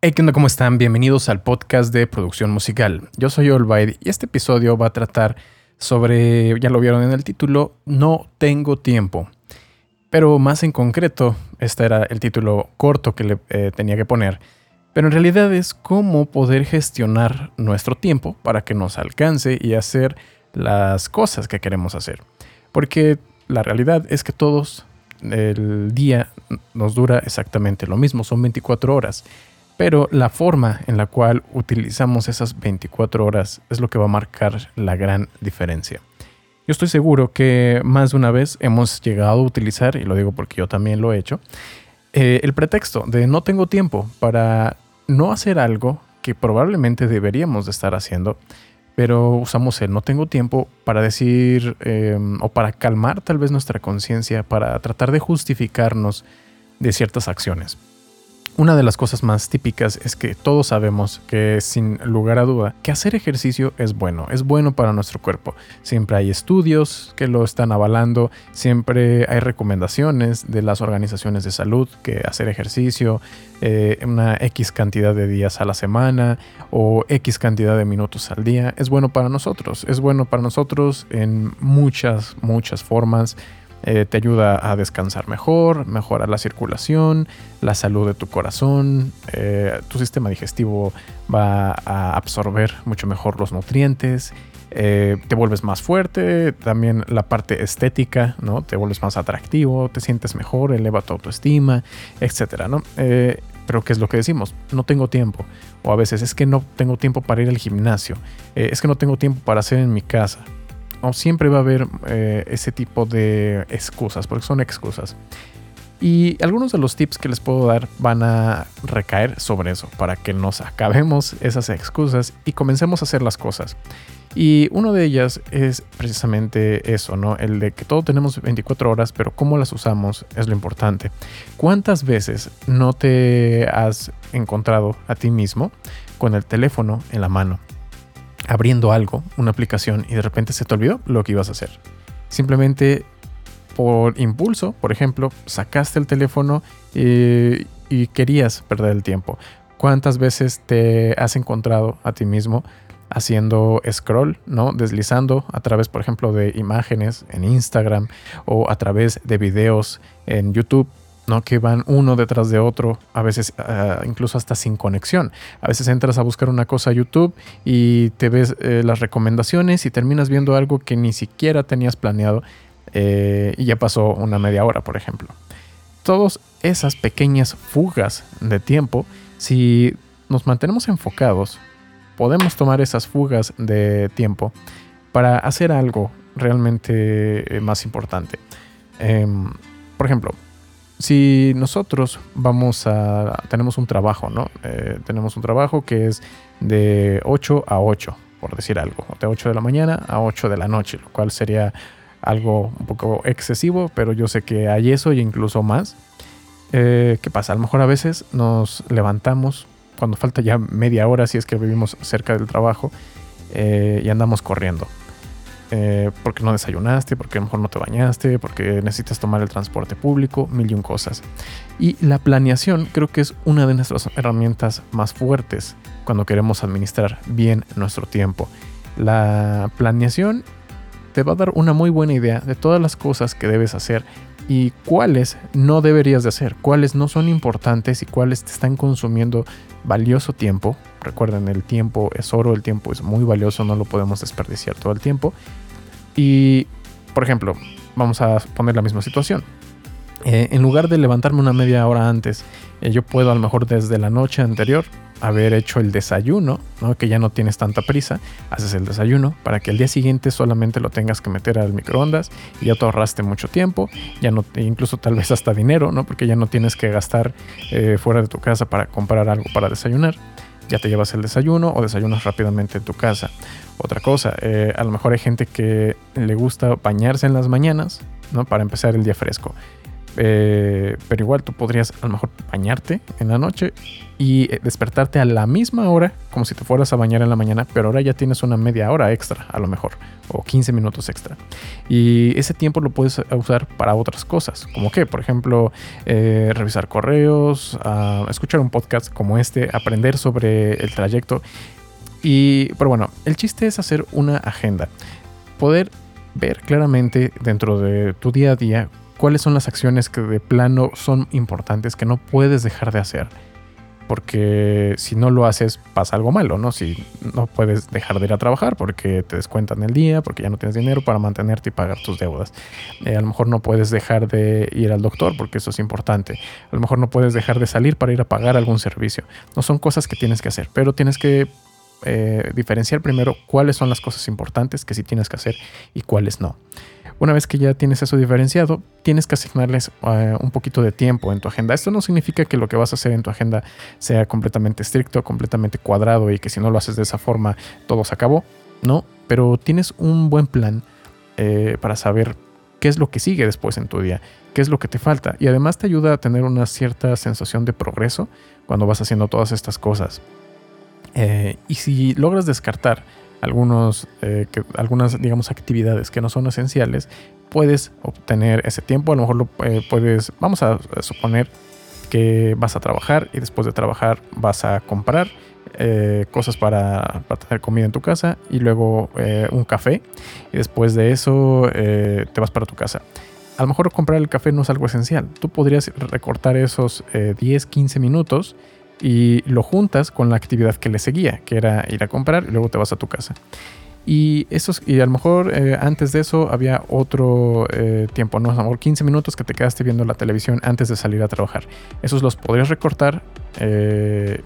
Hey, ¿qué onda? ¿Cómo están? Bienvenidos al podcast de producción musical. Yo soy Olvaid y este episodio va a tratar sobre, ya lo vieron en el título, No tengo tiempo. Pero más en concreto, este era el título corto que le eh, tenía que poner. Pero en realidad es cómo poder gestionar nuestro tiempo para que nos alcance y hacer las cosas que queremos hacer. Porque la realidad es que todos el día nos dura exactamente lo mismo, son 24 horas pero la forma en la cual utilizamos esas 24 horas es lo que va a marcar la gran diferencia. Yo estoy seguro que más de una vez hemos llegado a utilizar, y lo digo porque yo también lo he hecho, eh, el pretexto de no tengo tiempo para no hacer algo que probablemente deberíamos de estar haciendo, pero usamos el no tengo tiempo para decir em, o para calmar tal vez nuestra conciencia, para tratar de justificarnos de ciertas acciones. Una de las cosas más típicas es que todos sabemos que sin lugar a duda que hacer ejercicio es bueno, es bueno para nuestro cuerpo. Siempre hay estudios que lo están avalando, siempre hay recomendaciones de las organizaciones de salud que hacer ejercicio eh, una X cantidad de días a la semana o X cantidad de minutos al día es bueno para nosotros, es bueno para nosotros en muchas, muchas formas eh, te ayuda a descansar mejor, mejora la circulación, la salud de tu corazón, eh, tu sistema digestivo va a absorber mucho mejor los nutrientes, eh, te vuelves más fuerte, también la parte estética, ¿no? Te vuelves más atractivo, te sientes mejor, eleva tu autoestima, etcétera, ¿no? pero ¿qué es lo que decimos? No tengo tiempo. O a veces es que no tengo tiempo para ir al gimnasio. es que no tengo tiempo para hacer en mi casa o siempre va a haber eh, ese tipo de excusas, porque son excusas. Y algunos de los tips que les puedo dar van a recaer sobre eso, para que nos acabemos esas excusas y comencemos a hacer las cosas. Y uno de ellas es precisamente eso, ¿no? El de que todo tenemos 24 horas, pero cómo las usamos es lo importante. ¿Cuántas veces no te has encontrado a ti mismo con el teléfono en la mano? Abriendo algo, una aplicación, y de repente se te olvidó lo que ibas a hacer. Simplemente por impulso, por ejemplo, sacaste el teléfono y, querías perder el tiempo. ¿Cuántas veces te has encontrado a ti mismo haciendo scroll, ¿no? Deslizando a través, por ejemplo, de imágenes en Instagram o a través de videos en YouTube ¿no? Que van uno detrás de otro, a veces ah, incluso hasta sin conexión. A veces entras a buscar una cosa a YouTube y te ves eh, las recomendaciones y terminas viendo algo que ni siquiera tenías planeado eh, y ya pasó una media hora, por ejemplo. Todas esas pequeñas fugas de tiempo, si nos mantenemos enfocados, podemos tomar esas fugas de tiempo para hacer algo realmente eh, más importante. Em, por ejemplo, si nosotros vamos a, tenemos un trabajo, ¿no? Eh, tenemos un trabajo que es de 8 a 8, por decir algo, de 8 de la mañana a 8 de la noche, lo cual sería algo un poco excesivo, pero yo sé que hay eso y incluso más. Eh, ¿Qué pasa? A lo mejor a veces nos levantamos cuando falta ya media hora, si es que vivimos cerca del trabajo, eh, y andamos corriendo. Eh, porque no desayunaste, porque a lo mejor no te bañaste, porque necesitas tomar el transporte público, mil y un cosas. Y la planeación creo que es una de nuestras herramientas más fuertes cuando queremos administrar bien nuestro tiempo. La planeación te va a dar una muy buena idea de todas las cosas que debes hacer y cuáles no deberías de hacer, cuáles no son importantes y cuáles te están consumiendo valioso tiempo. Recuerden, el tiempo es oro, el tiempo es muy valioso, no lo podemos desperdiciar todo el tiempo. Y, por ejemplo, vamos a poner la misma situación. Eh, en lugar de levantarme una media hora antes, eh, yo puedo a lo mejor desde la noche anterior haber hecho el desayuno, ¿no? que ya no tienes tanta prisa, haces el desayuno para que el día siguiente solamente lo tengas que meter al microondas y ya te ahorraste mucho tiempo, ya no, incluso tal vez hasta dinero, ¿no? porque ya no tienes que gastar eh, fuera de tu casa para comprar algo para desayunar. Ya te llevas el desayuno o desayunas rápidamente en tu casa. Otra cosa, a lo mejor hay gente que le gusta bañarse en las mañanas, ¿no? Para empezar el día fresco Eh, pero igual tú podrías a lo mejor bañarte en la noche y eh, despertarte a la misma hora, como si te fueras a bañar en la mañana, pero ahora ya tienes una media hora extra, a lo mejor, o 15 minutos extra. Y ese tiempo lo puedes usar para otras cosas, como que, por ejemplo, eh, revisar correos, ah, escuchar un podcast como este, aprender sobre el trayecto. Y, pero bueno, el chiste es hacer una agenda, poder ver claramente dentro de tu día a día cuáles son las acciones que de plano son importantes, que no puedes dejar de hacer. Porque si no lo haces, pasa algo malo, ¿no? Si no puedes dejar de ir a trabajar porque te descuentan el día, porque ya no tienes dinero para mantenerte y pagar tus deudas. Eh, a lo mejor no puedes dejar de ir al doctor porque eso es importante. A lo mejor no puedes dejar de salir para ir a pagar algún servicio. No son cosas que tienes que hacer, pero tienes que eh, diferenciar primero cuáles son las cosas importantes que sí tienes que hacer y cuáles no. Una vez que ya tienes eso diferenciado, tienes que asignarles eh, un poquito de tiempo en tu agenda. Esto no significa que lo que vas a hacer en tu agenda sea completamente estricto, completamente cuadrado y que si no lo haces de esa forma todo se acabó. No, pero tienes un buen plan eh, para saber qué es lo que sigue después en tu día, qué es lo que te falta. Y además te ayuda a tener una cierta sensación de progreso cuando vas haciendo todas estas cosas. Eh, y si logras descartar algunos, eh, algunas, digamos, actividades que no son esenciales, puedes obtener ese tiempo. A lo mejor lo eh, puedes, vamos a, suponer que vas a trabajar y después de trabajar vas a comprar eh, cosas para, para, tener comida en tu casa y luego un café y después de eso te vas para tu casa. A lo mejor comprar el café no es algo esencial. Tú podrías recortar esos 10, 15 minutos y lo juntas con la actividad que le seguía, que era ir a comprar y luego te vas a tu casa. Y, esos, y a lo mejor eh, antes de eso había otro eh, tiempo, ¿no? A lo mejor 15 minutos que te quedaste viendo la televisión antes de salir a trabajar. Esos los podrías recortar eh,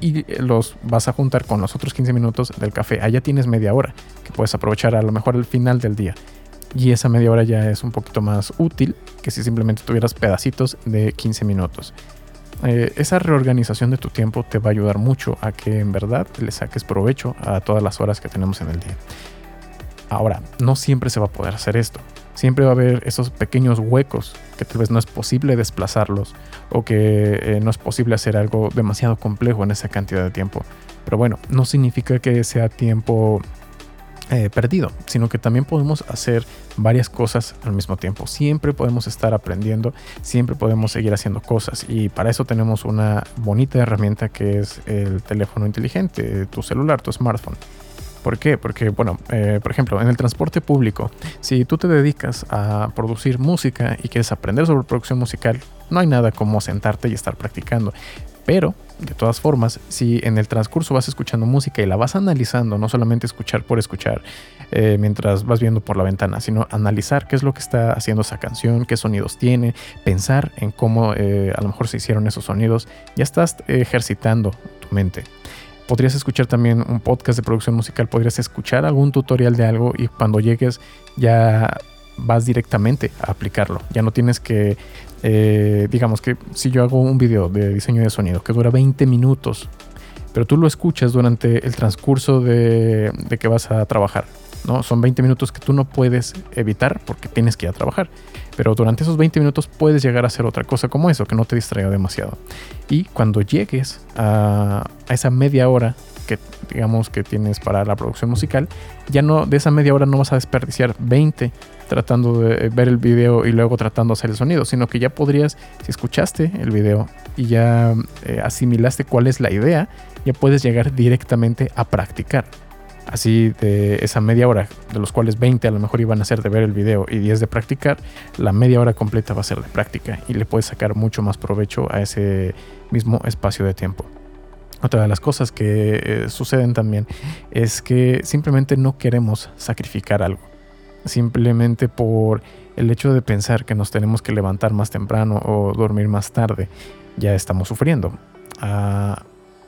y los vas a juntar con los otros 15 minutos del café. Allá tienes media hora que puedes aprovechar a lo mejor al final del día. Y esa media hora ya es un poquito más útil que si simplemente tuvieras pedacitos de 15 minutos. Eh, esa reorganización de tu tiempo te va a ayudar mucho a que en verdad le saques provecho a todas las horas que tenemos en el día. Ahora, no siempre se va a poder hacer esto. Siempre va a haber esos pequeños huecos que tal vez no es posible desplazarlos o que eh, no es posible hacer algo demasiado complejo en esa cantidad de tiempo. Pero bueno, no significa que sea tiempo eh, perdido, sino que también podemos hacer varias cosas al mismo tiempo. Siempre podemos estar aprendiendo, siempre podemos seguir haciendo cosas y para eso tenemos una bonita herramienta que es el teléfono inteligente, tu celular, tu smartphone. ¿Por qué? Porque, bueno, eh, por ejemplo, en el transporte público, si tú te dedicas a producir música y quieres aprender sobre producción musical, no hay nada como sentarte y estar practicando. Pero, de todas formas, si en el transcurso vas escuchando música y la vas analizando, no solamente escuchar por escuchar eh, mientras vas viendo por la ventana, sino analizar qué es lo que está haciendo esa canción, qué sonidos tiene, pensar en cómo eh, a lo mejor se hicieron esos sonidos, ya estás ejercitando tu mente. Podrías escuchar también un podcast de producción musical, podrías escuchar algún tutorial de algo y cuando llegues ya vas directamente a aplicarlo. Ya no tienes que eh, digamos que si yo hago un video de diseño de sonido que dura 20 minutos, pero tú lo escuchas durante el transcurso de, que vas a trabajar, ¿no? Son 20 minutos que tú no puedes evitar porque tienes que ir a trabajar. Pero durante esos 20 minutos puedes llegar a hacer otra cosa como eso, que no te distraiga demasiado. Y cuando llegues a, a esa media hora que digamos que tienes para la producción musical, ya no de esa media hora no vas a desperdiciar 20 tratando de ver el video y luego tratando de hacer el sonido, sino que ya podrías, si escuchaste el video y ya eh, asimilaste cuál es la idea, ya puedes llegar directamente a practicar. Así de esa media hora, de los cuales 20 a lo mejor iban a ser de ver el video y 10 de practicar, la media hora completa va a ser de práctica y le puedes sacar mucho más provecho a ese mismo espacio de tiempo. Otra de las cosas que eh, suceden también es que simplemente no queremos sacrificar algo. Simplemente por el hecho de pensar que nos tenemos que levantar más temprano o dormir más tarde, ya estamos sufriendo. Ah,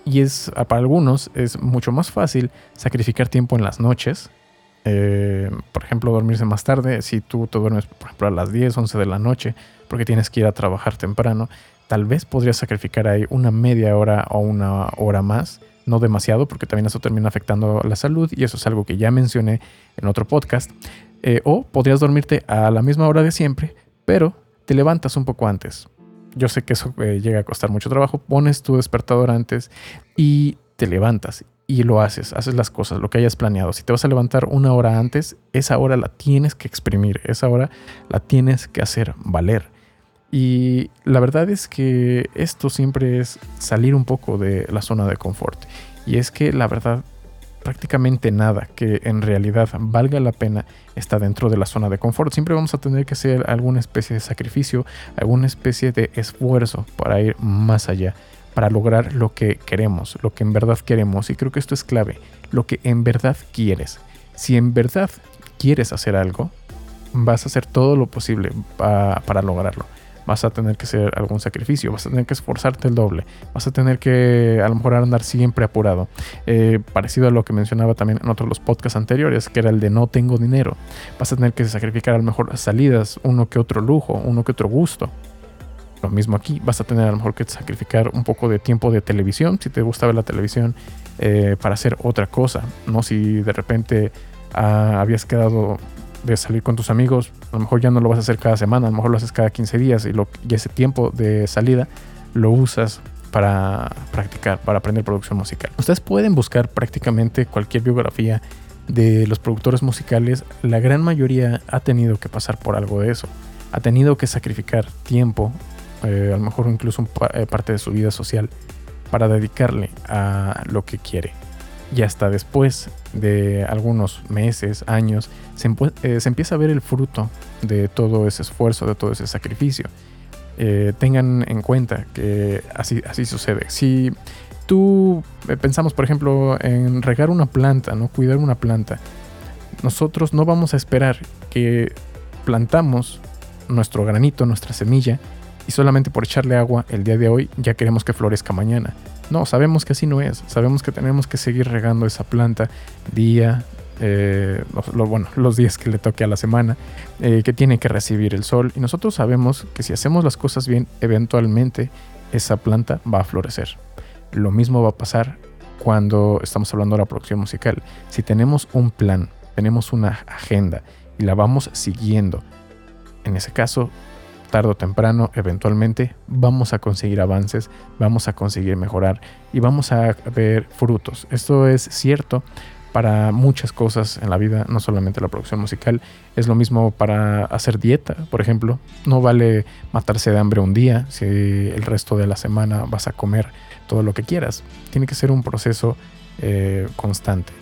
y es para algunos es mucho más fácil sacrificar tiempo en las noches. Eh, por ejemplo, dormirse más tarde. Si tú te duermes, por ejemplo, a las 10, 11 de la noche, porque tienes que ir a trabajar temprano, tal vez podrías sacrificar ahí una media hora o una hora más, no demasiado, porque también eso termina afectando la salud y eso es algo que ya mencioné en otro podcast. Eh, o podrías dormirte a la misma hora de siempre, pero te levantas un poco antes. Yo sé que eso eh, llega a costar mucho trabajo. Pones tu despertador antes y te levantas y lo haces, haces las cosas, lo que hayas planeado. Si te vas a levantar una hora antes, esa hora la tienes que exprimir, esa hora la tienes que hacer valer. Y la verdad es que esto siempre es salir un poco de la zona de confort. Y es que la verdad prácticamente nada que en realidad valga la pena está dentro de la zona de confort. Siempre vamos a tener que hacer alguna especie de sacrificio, alguna especie de esfuerzo para ir más allá, para lograr lo que queremos, lo que en verdad queremos. Y creo que esto es clave, lo que en verdad quieres. Si en verdad quieres hacer algo, vas a hacer todo lo posible para lograrlo vas a tener que hacer algún sacrificio, vas a tener que esforzarte el doble, vas a tener que a lo mejor andar siempre apurado. Eh, parecido a lo que mencionaba también en otros los podcasts anteriores, que era el de no tengo dinero. Vas a tener que sacrificar a lo mejor salidas, uno que otro lujo, uno que otro gusto. Lo mismo aquí, vas a tener a lo mejor que sacrificar un poco de tiempo de televisión, si te gusta ver la televisión, eh, para hacer otra cosa, ¿no? Si de repente ah, habías quedado de salir con tus amigos, a lo mejor ya no lo vas a hacer cada semana, a lo mejor lo haces cada 15 días y, lo, y ese tiempo de salida lo usas para practicar, para aprender producción musical. Ustedes pueden buscar prácticamente cualquier biografía de los productores musicales, la gran mayoría ha tenido que pasar por algo de eso, ha tenido que sacrificar tiempo, eh, a lo mejor incluso eh, parte de su vida social, para dedicarle a lo que quiere y hasta después de algunos meses, años, eh, se, empieza a ver el fruto de todo ese esfuerzo, de todo ese sacrificio. Eh, tengan en cuenta que así, así sucede. Si tú eh, pensamos, por ejemplo, en regar una planta, no cuidar una planta, nosotros no vamos a esperar que plantamos nuestro granito, nuestra semilla, y solamente por echarle agua el día de hoy ya queremos que florezca mañana. No, sabemos que así no es. Sabemos que tenemos que seguir regando esa planta día, eh, bueno, los días que le toque a la semana, eh, que tiene que recibir el sol. Y nosotros sabemos que si hacemos las cosas bien, eventualmente esa planta va a florecer. Lo mismo va a pasar cuando estamos hablando de la producción musical. Si tenemos un plan, tenemos una agenda y la vamos siguiendo, en ese caso tarde o temprano, eventualmente, vamos a conseguir avances, vamos a conseguir mejorar y vamos a ver frutos. Esto es cierto para muchas cosas en la vida, no solamente la producción musical. Es lo mismo para hacer dieta, por ejemplo. No vale matarse de hambre un día si el resto de la semana vas a comer todo lo que quieras. Tiene que ser un proceso eh, constante.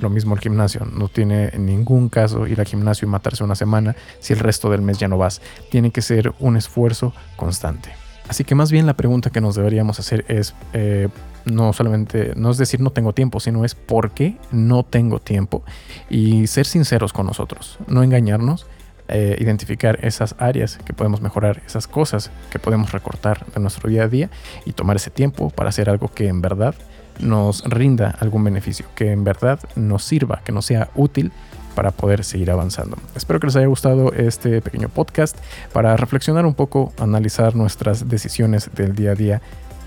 Lo mismo el gimnasio, no tiene en ningún caso ir al gimnasio y matarse una semana si el resto del mes ya no vas. Tiene que ser un esfuerzo constante. Así que más bien la pregunta que nos deberíamos hacer es, eh, no solamente, no es decir no tengo tiempo, sino es por qué no tengo tiempo y ser sinceros con nosotros, no engañarnos, eh, identificar esas áreas que podemos mejorar, esas cosas que podemos recortar de nuestro día a día y tomar ese tiempo para hacer algo que en verdad nos rinda algún beneficio, que en verdad nos sirva, que nos sea útil para poder seguir avanzando. Espero que les haya gustado este pequeño podcast para reflexionar un poco, analizar nuestras decisiones del día a día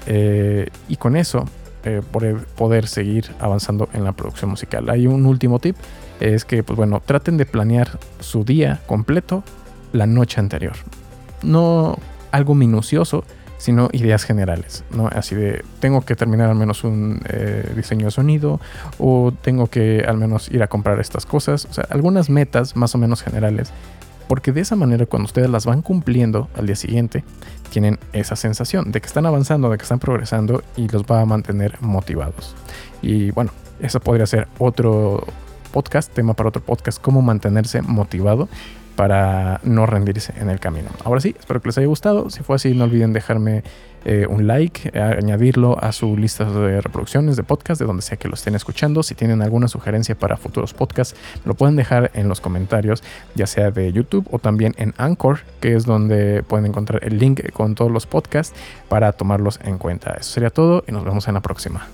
eh, y con eso eh, poder seguir avanzando en la producción musical. Hay un último tip, es que pues bueno, traten de planear su día completo la noche anterior. No algo minucioso, sino ideas generales, ¿no? Así de, tengo que terminar al menos un eh, diseño de sonido o tengo que al menos ir a comprar estas cosas, o sea, algunas metas más o menos generales, porque de esa manera cuando ustedes las van cumpliendo al día siguiente, tienen esa sensación de que están avanzando, de que están progresando y los va a mantener motivados. Y bueno, eso podría ser otro podcast, tema para otro podcast, cómo mantenerse motivado para no rendirse en el camino. Ahora sí, espero que les haya gustado. Si fue así, no olviden dejarme eh, un like, eh, añadirlo a su lista de reproducciones de podcast, de donde sea que lo estén escuchando. Si tienen alguna sugerencia para futuros podcasts, lo pueden dejar en los comentarios, ya sea de YouTube o también en Anchor, que es donde pueden encontrar el link con todos los podcasts para tomarlos en cuenta. Eso sería todo y nos vemos en la próxima.